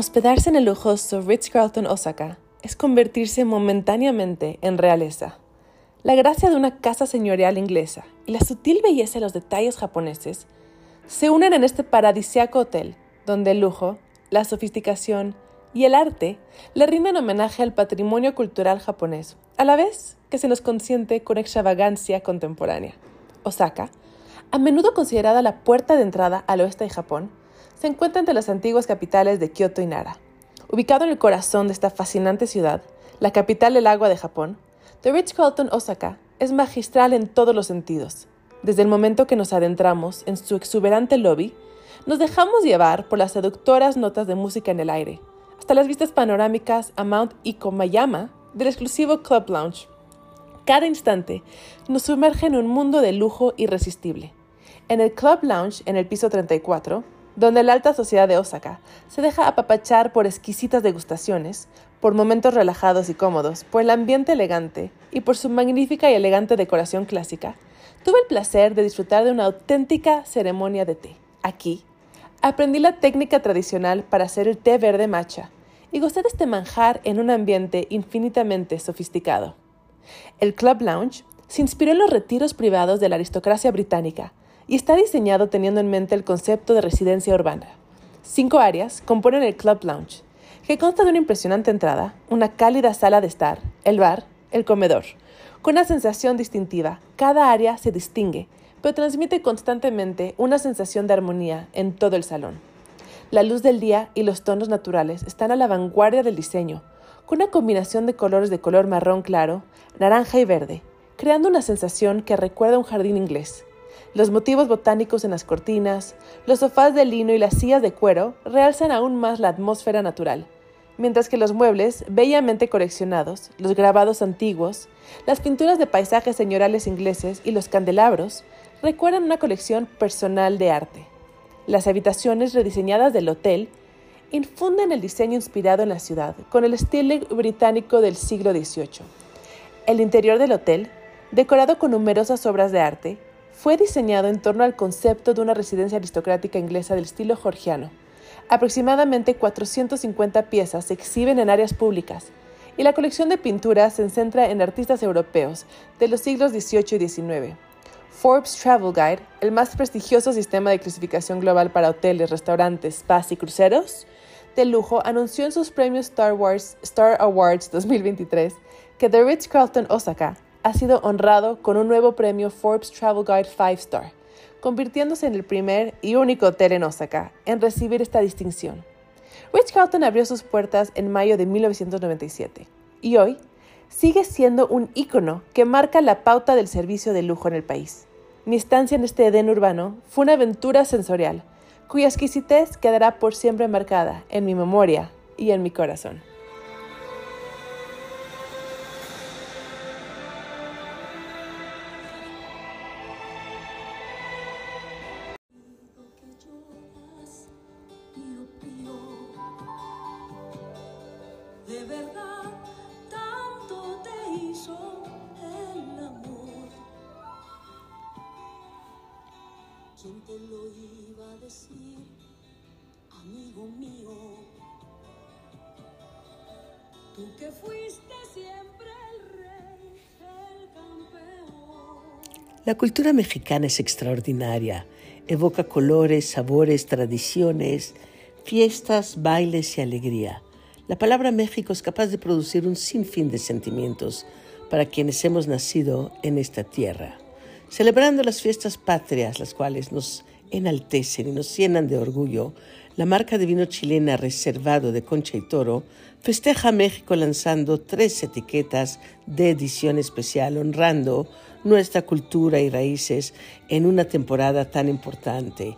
Hospedarse en el lujoso Ritz-Carlton Osaka es convertirse momentáneamente en realeza. La gracia de una casa señorial inglesa y la sutil belleza de los detalles japoneses se unen en este paradisiaco hotel, donde el lujo, la sofisticación y el arte le rinden homenaje al patrimonio cultural japonés, a la vez que se nos consiente con extravagancia contemporánea. Osaka, a menudo considerada la puerta de entrada al oeste de Japón, se encuentra entre las antiguas capitales de Kioto y Nara. Ubicado en el corazón de esta fascinante ciudad, la capital del agua de Japón, The Ritz-Carlton Osaka es magistral en todos los sentidos. Desde el momento que nos adentramos en su exuberante lobby, nos dejamos llevar por las seductoras notas de música en el aire, hasta las vistas panorámicas a Mount Ikomayama del exclusivo Club Lounge. Cada instante nos sumerge en un mundo de lujo irresistible. En el Club Lounge, en el piso 34, donde la alta sociedad de Osaka se deja apapachar por exquisitas degustaciones, por momentos relajados y cómodos, por el ambiente elegante y por su magnífica y elegante decoración clásica, tuve el placer de disfrutar de una auténtica ceremonia de té. Aquí, aprendí la técnica tradicional para hacer el té verde matcha y de este manjar en un ambiente infinitamente sofisticado. El Club Lounge se inspiró en los retiros privados de la aristocracia británica y está diseñado teniendo en mente el concepto de residencia urbana. Cinco áreas componen el Club Lounge, que consta de una impresionante entrada, una cálida sala de estar, el bar, el comedor. Con una sensación distintiva, cada área se distingue, pero transmite constantemente una sensación de armonía en todo el salón. La luz del día y los tonos naturales están a la vanguardia del diseño, con una combinación de colores de color marrón claro, naranja y verde, creando una sensación que recuerda a un jardín inglés. Los motivos botánicos en las cortinas, los sofás de lino y las sillas de cuero realzan aún más la atmósfera natural, mientras que los muebles, bellamente coleccionados, los grabados antiguos, las pinturas de paisajes señorales ingleses y los candelabros recuerdan una colección personal de arte. Las habitaciones rediseñadas del hotel infunden el diseño inspirado en la ciudad, con el estilo británico del siglo XVIII. El interior del hotel, decorado con numerosas obras de arte, fue diseñado en torno al concepto de una residencia aristocrática inglesa del estilo georgiano. Aproximadamente 450 piezas se exhiben en áreas públicas y la colección de pinturas se centra en artistas europeos de los siglos XVIII y XIX. Forbes Travel Guide, el más prestigioso sistema de clasificación global para hoteles, restaurantes, spas y cruceros de lujo, anunció en sus premios Star Star Awards 2023 que The Ritz-Carlton Osaka ha sido honrado con un nuevo premio Forbes Travel Guide 5 Star, convirtiéndose en el primer y único hotel en Osaka en recibir esta distinción. Ritz-Carlton abrió sus puertas en mayo de 1997 y hoy sigue siendo un ícono que marca la pauta del servicio de lujo en el país. Mi estancia en este Edén urbano fue una aventura sensorial, cuya exquisitez quedará por siempre marcada en mi memoria y en mi corazón. De verdad, tanto te hizo el amor. ¿Quién te lo iba a decir, amigo mío? Tú que fuiste siempre el rey, el campeón. La cultura mexicana es extraordinaria. Evoca colores, sabores, tradiciones, fiestas, bailes y alegría. La palabra México es capaz de producir un sinfín de sentimientos para quienes hemos nacido en esta tierra. Celebrando las fiestas patrias, las cuales nos enaltecen y nos llenan de orgullo, la marca de vino chilena reservado de Concha y Toro festeja a México lanzando tres etiquetas de edición especial honrando nuestra cultura y raíces en una temporada tan importante.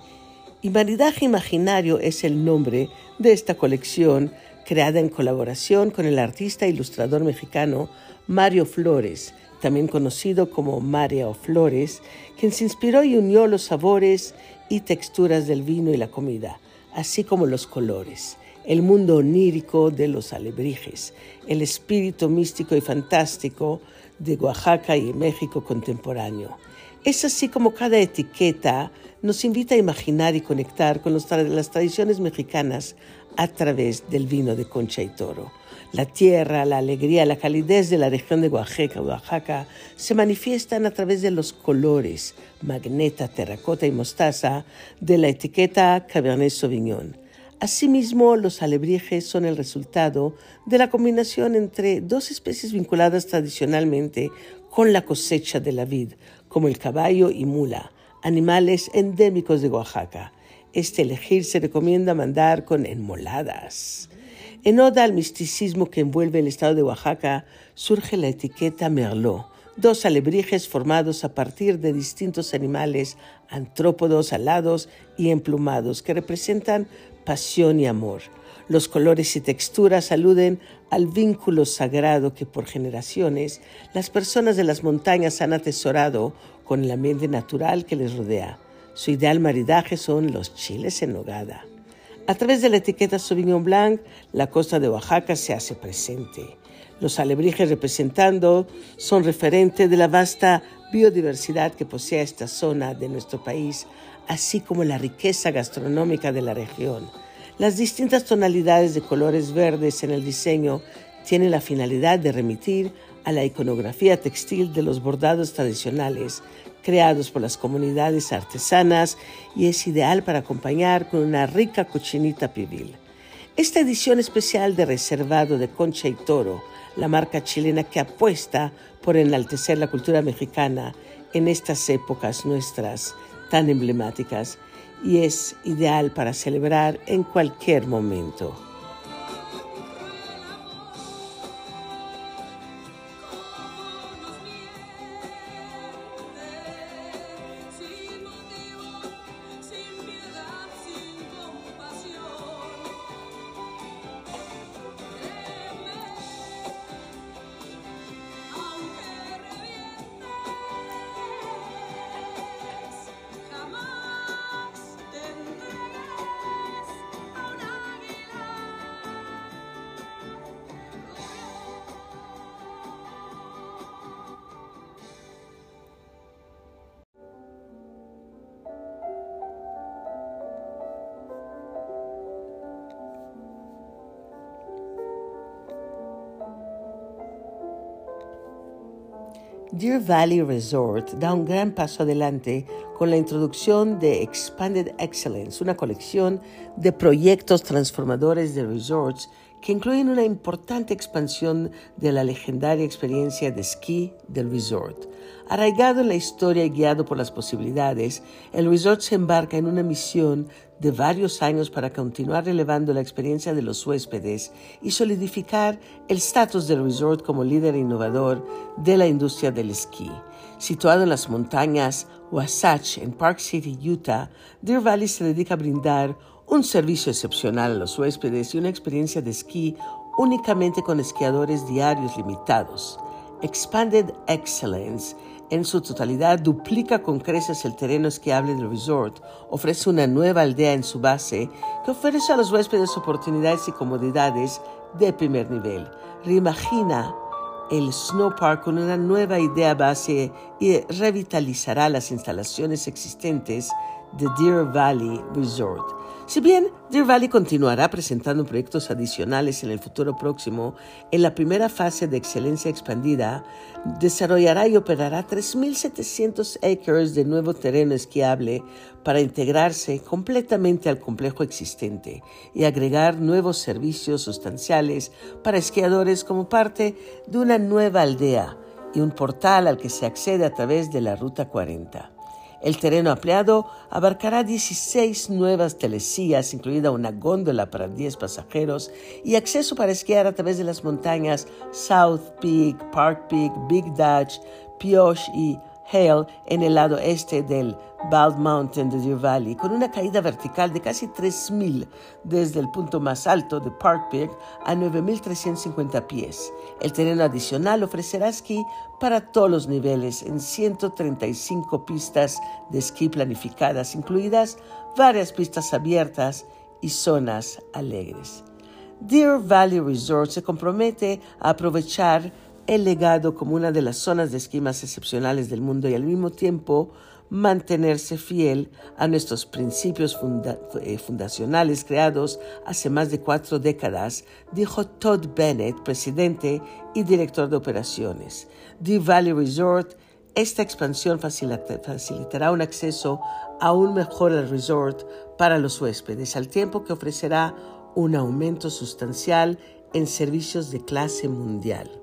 Y Maridaje Imaginario es el nombre de esta colección creada en colaboración con el artista e ilustrador mexicano Mario Flores, también conocido como Mario Flores, quien se inspiró y unió los sabores y texturas del vino y la comida, así como los colores, el mundo onírico de los alebrijes, el espíritu místico y fantástico de Oaxaca y México contemporáneo. Es así como cada etiqueta nos invita a imaginar y conectar con las tradiciones mexicanas a través del vino de concha y toro. La tierra, la alegría, la calidez de la región de Oaxaca, Oaxaca se manifiestan a través de los colores, magneta, terracota y mostaza de la etiqueta Cabernet Sauvignon. Asimismo, los alebrijes son el resultado de la combinación entre dos especies vinculadas tradicionalmente con la cosecha de la vid, como el caballo y mula, animales endémicos de Oaxaca. Este elegir se recomienda mandar con enmoladas. En oda al misticismo que envuelve el estado de Oaxaca, surge la etiqueta Merlot, dos alebrijes formados a partir de distintos animales antrópodos, alados y emplumados que representan pasión y amor. Los colores y texturas aluden al vínculo sagrado que por generaciones las personas de las montañas han atesorado con el ambiente natural que les rodea. Su ideal maridaje son los chiles en nogada. A través de la etiqueta Sauvignon Blanc, la costa de Oaxaca se hace presente. Los alebrijes representando son referente de la vasta biodiversidad que posee esta zona de nuestro país, así como la riqueza gastronómica de la región. Las distintas tonalidades de colores verdes en el diseño tienen la finalidad de remitir a la iconografía textil de los bordados tradicionales creados por las comunidades artesanas y es ideal para acompañar con una rica cochinita pibil. Esta edición especial de Reservado de Concha y Toro, la marca chilena que apuesta por enaltecer la cultura mexicana en estas épocas nuestras tan emblemáticas y es ideal para celebrar en cualquier momento. Deer Valley Resort da un gran paso adelante con la introducción de Expanded Excellence, una colección de proyectos transformadores de resorts que incluyen una importante expansión de la legendaria experiencia de esquí del resort. Arraigado en la historia y guiado por las posibilidades, el resort se embarca en una misión de varios años para continuar elevando la experiencia de los huéspedes y solidificar el estatus del resort como líder innovador de la industria del esquí. Situado en las montañas Wasatch en Park City, Utah, Deer Valley se dedica a brindar un servicio excepcional a los huéspedes y una experiencia de esquí únicamente con esquiadores diarios limitados. Expanded Excellence en su totalidad duplica con creces el terreno esquiable del resort, ofrece una nueva aldea en su base que ofrece a los huéspedes oportunidades y comodidades de primer nivel. Reimagina el Snow Park con una nueva idea base y revitalizará las instalaciones existentes de Deer Valley Resort. Si bien Deer Valley continuará presentando proyectos adicionales en el futuro próximo, en la primera fase de excelencia expandida, desarrollará y operará 3.700 acres de nuevo terreno esquiable para integrarse completamente al complejo existente y agregar nuevos servicios sustanciales para esquiadores como parte de una nueva aldea y un portal al que se accede a través de la Ruta 40. El terreno ampliado abarcará 16 nuevas telesías, incluida una góndola para 10 pasajeros y acceso para esquiar a través de las montañas South Peak, Park Peak, Big Dutch, Pioche y Hale en el lado este del Bald Mountain de Deer Valley, con una caída vertical de casi 3.000 desde el punto más alto de Park Peak a 9.350 pies. El terreno adicional ofrecerá esquí para todos los niveles en 135 pistas de esquí planificadas, incluidas varias pistas abiertas y zonas alegres. Deer Valley Resort se compromete a aprovechar el legado como una de las zonas de esquí más excepcionales del mundo y al mismo tiempo mantenerse fiel a nuestros principios eh, fundacionales creados hace más de cuatro décadas, dijo Todd Bennett, presidente y director de operaciones. Deer Valley Resort, esta expansión facilita- facilitará un acceso aún mejor al resort para los huéspedes, al tiempo que ofrecerá un aumento sustancial en servicios de clase mundial.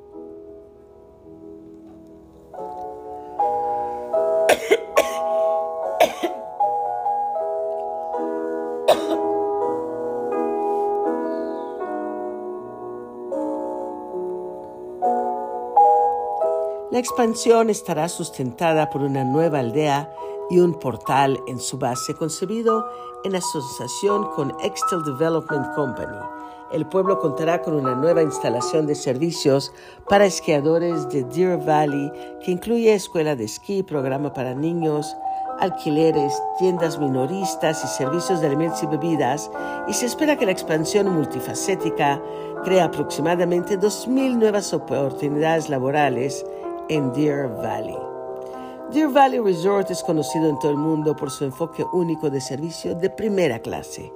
La expansión estará sustentada por una nueva aldea y un portal en su base concebido en asociación con Extel Development Company. El pueblo contará con una nueva instalación de servicios para esquiadores de Deer Valley que incluye escuela de esquí, programa para niños, alquileres, tiendas minoristas y servicios de alimentos y bebidas, y se espera que la expansión multifacética cree aproximadamente 2.000 nuevas oportunidades laborales en Deer Valley. Deer Valley Resort es conocido en todo el mundo por su enfoque único de servicio de primera clase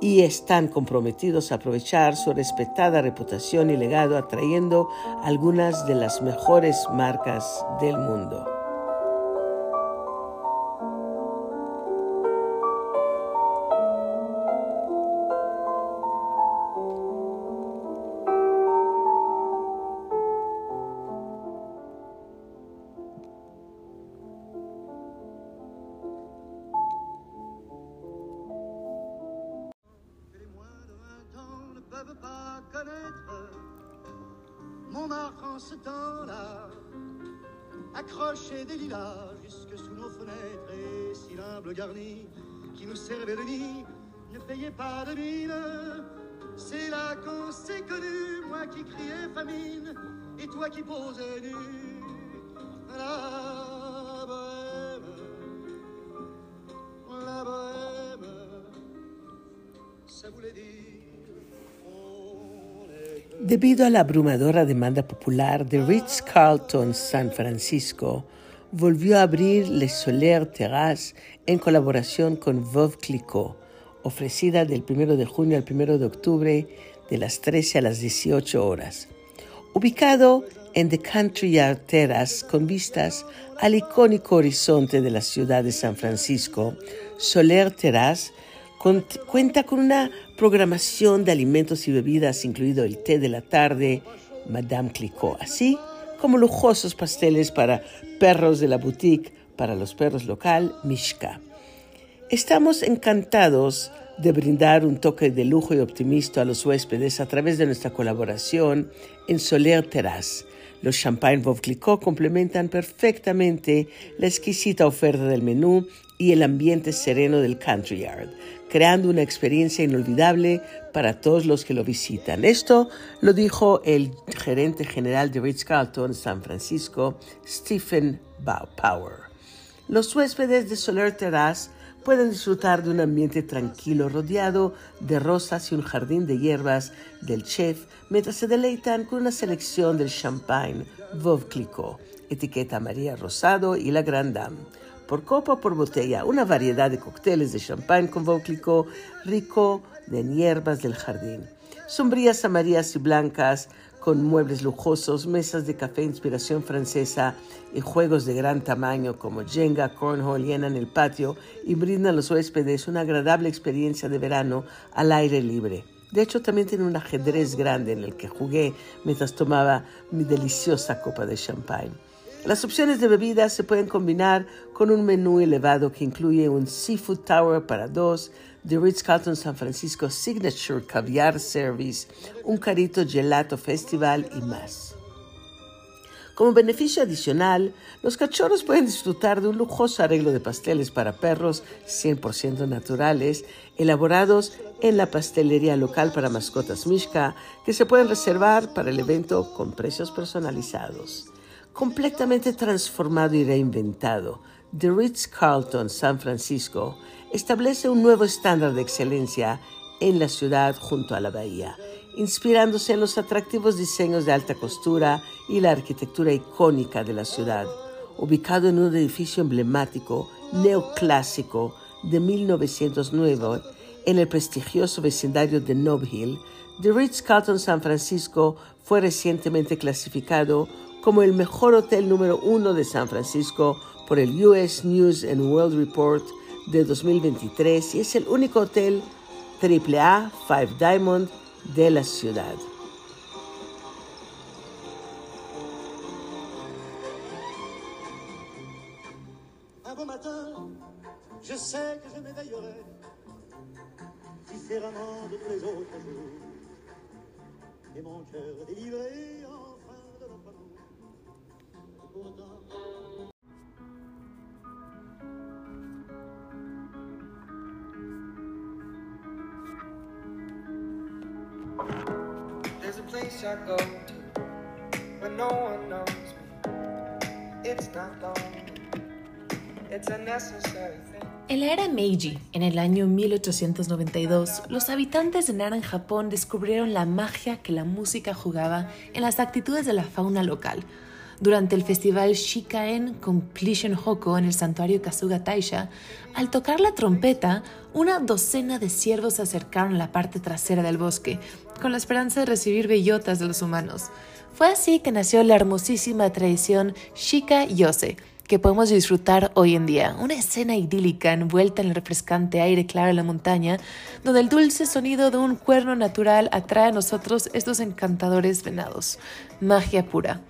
y están comprometidos a aprovechar su respetada reputación y legado atrayendo algunas de las mejores marcas del mundo. Accroché des lilas jusque sous nos fenêtres et si l'humble garni qui nous servait de nid ne payait pas de mine. C'est là qu'on s'est connus, moi qui criais famine et toi qui posais nu. La bohème, la bohème. Ça voulait dire Debido a la abrumadora demanda popular, The Ritz-Carlton San Francisco volvió a abrir Le Soler Terrace en colaboración con Veuve Clicquot, ofrecida del 1 de junio al 1 de octubre de las 13 a las 18 horas. Ubicado en The Country Yard Terrace con vistas al icónico horizonte de la ciudad de San Francisco, Soler Terrace cuenta con una programación de alimentos y bebidas, incluido el té de la tarde, Madame Clicquot, así como lujosos pasteles para perros de la boutique para los perros local, Mishka. Estamos encantados de brindar un toque de lujo y optimismo a los huéspedes a través de nuestra colaboración en Soler Terrace. Los champagne Clicquot complementan perfectamente la exquisita oferta del menú y el ambiente sereno del Country Yard, creando una experiencia inolvidable para todos los que lo visitan. Esto lo dijo el gerente general de Ritz-Carlton San Francisco, Stephen Power. Los huéspedes de Soler Terrace pueden disfrutar de un ambiente tranquilo rodeado de rosas y un jardín de hierbas del chef mientras se deleitan con una selección del champagne Veuve Clicquot, etiqueta María Rosado y la Grand Dame. Por copa o por botella, una variedad de cócteles de champagne con Clicquot rico de hierbas del jardín. Sombrías amarillas y blancas con muebles lujosos, mesas de café inspiración francesa y juegos de gran tamaño como Jenga, Cornhole llenan el patio y brindan a los huéspedes una agradable experiencia de verano al aire libre. De hecho, también tiene un ajedrez grande en el que jugué mientras tomaba mi deliciosa copa de champagne. Las opciones de bebidas se pueden combinar con un menú elevado que incluye un Seafood Tower para dos, The Ritz-Carlton San Francisco Signature Caviar Service, un Carito Gelato Festival y más. Como beneficio adicional, los cachorros pueden disfrutar de un lujoso arreglo de pasteles para perros 100% naturales, elaborados en la pastelería local para mascotas Mishka, que se pueden reservar para el evento con precios personalizados. Completamente transformado y reinventado, The Ritz-Carlton San Francisco establece un nuevo estándar de excelencia en la ciudad junto a la bahía, inspirándose en los atractivos diseños de alta costura y la arquitectura icónica de la ciudad. Ubicado en un edificio emblemático neoclásico de 1909 en el prestigioso vecindario de Nob Hill, The Ritz-Carlton San Francisco fue recientemente clasificado como el mejor hotel número uno de San Francisco por el US News and World Report de 2023 y es el único hotel AAA Five Diamond de la ciudad. There's a place I go to no one knows. It's not lonely, it's a necessary thing. En la era Meiji, en el año 1892, los habitantes de Nara en Japón descubrieron la magia que la música jugaba en las actitudes de la fauna local. Durante el festival Shikaen Completion Hoko en el santuario Kasuga Taisha, al tocar la trompeta, una docena de ciervos se acercaron a la parte trasera del bosque, con la esperanza de recibir bellotas de los humanos. Fue así que nació la hermosísima tradición Shika Yose, que podemos disfrutar hoy en día. Una escena idílica envuelta en el refrescante aire claro de la montaña, donde el dulce sonido de un cuerno natural atrae a nosotros estos encantadores venados. Magia pura.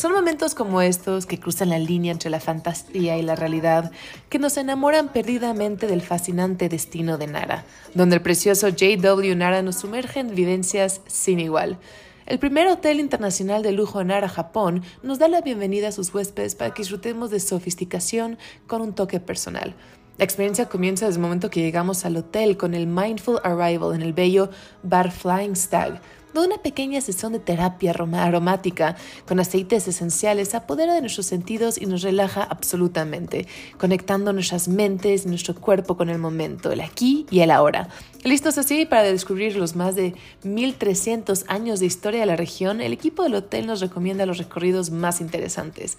Son momentos como estos que cruzan la línea entre la fantasía y la realidad que nos enamoran perdidamente del fascinante destino de Nara, donde el precioso J.W. Nara nos sumerge en vivencias sin igual. El primer hotel internacional de lujo en Nara, Japón, nos da la bienvenida a sus huéspedes para que disfrutemos de sofisticación con un toque personal. La experiencia comienza desde el momento que llegamos al hotel con el Mindful Arrival en el bello Bar Flying Stag, donde una pequeña sesión de terapia aromática con aceites esenciales apodera de nuestros sentidos y nos relaja absolutamente, conectando nuestras mentes y nuestro cuerpo con el momento, el aquí y el ahora. Listos así para descubrir los más de 1300 años de historia de la región, el equipo del hotel nos recomienda los recorridos más interesantes.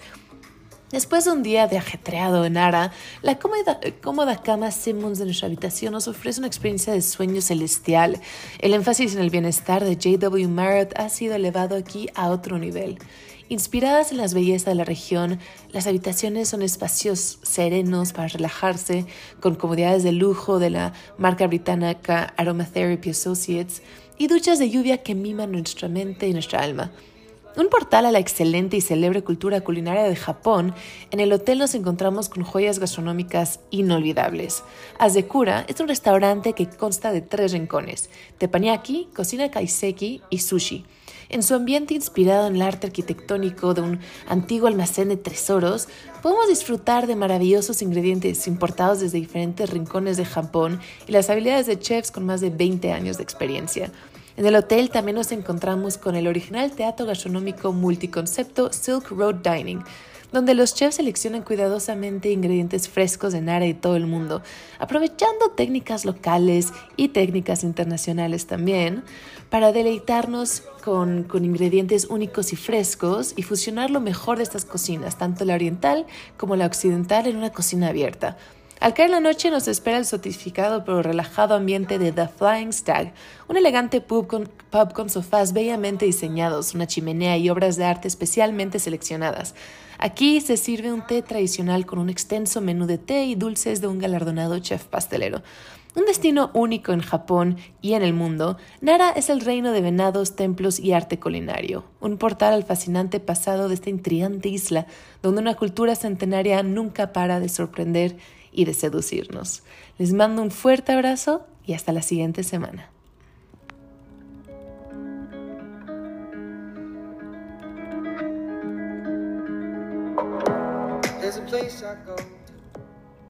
Después de un día de ajetreado en Ara, la cómoda, cama Simmons de nuestra habitación nos ofrece una experiencia de sueño celestial. El énfasis en el bienestar de J.W. Marriott ha sido elevado aquí a otro nivel. Inspiradas en las bellezas de la región, las habitaciones son espacios serenos para relajarse, con comodidades de lujo de la marca británica Aromatherapy Associates y duchas de lluvia que miman nuestra mente y nuestra alma. Un portal a la excelente y célebre cultura culinaria de Japón, en el hotel nos encontramos con joyas gastronómicas inolvidables. Azekura es un restaurante que consta de tres rincones, teppanyaki, cocina kaiseki y sushi. En su ambiente inspirado en el arte arquitectónico de un antiguo almacén de tesoros, podemos disfrutar de maravillosos ingredientes importados desde diferentes rincones de Japón y las habilidades de chefs con más de 20 años de experiencia. En el hotel también nos encontramos con el original teatro gastronómico multiconcepto Silk Road Dining, donde los chefs seleccionan cuidadosamente ingredientes frescos de Nara y todo el mundo, aprovechando técnicas locales y técnicas internacionales también, para deleitarnos con, con ingredientes únicos y frescos y fusionar lo mejor de estas cocinas, tanto la oriental como la occidental, en una cocina abierta. Al caer la noche nos espera el sotificado pero relajado ambiente de The Flying Stag, un elegante pub con, pub con sofás bellamente diseñados, una chimenea y obras de arte especialmente seleccionadas. Aquí se sirve un té tradicional con un extenso menú de té y dulces de un galardonado chef pastelero. Un destino único en Japón y en el mundo, Nara es el reino de venados, templos y arte culinario, un portal al fascinante pasado de esta intrigante isla, donde una cultura centenaria nunca para de sorprender y de seducirnos. Les mando un fuerte abrazo y hasta la siguiente semana.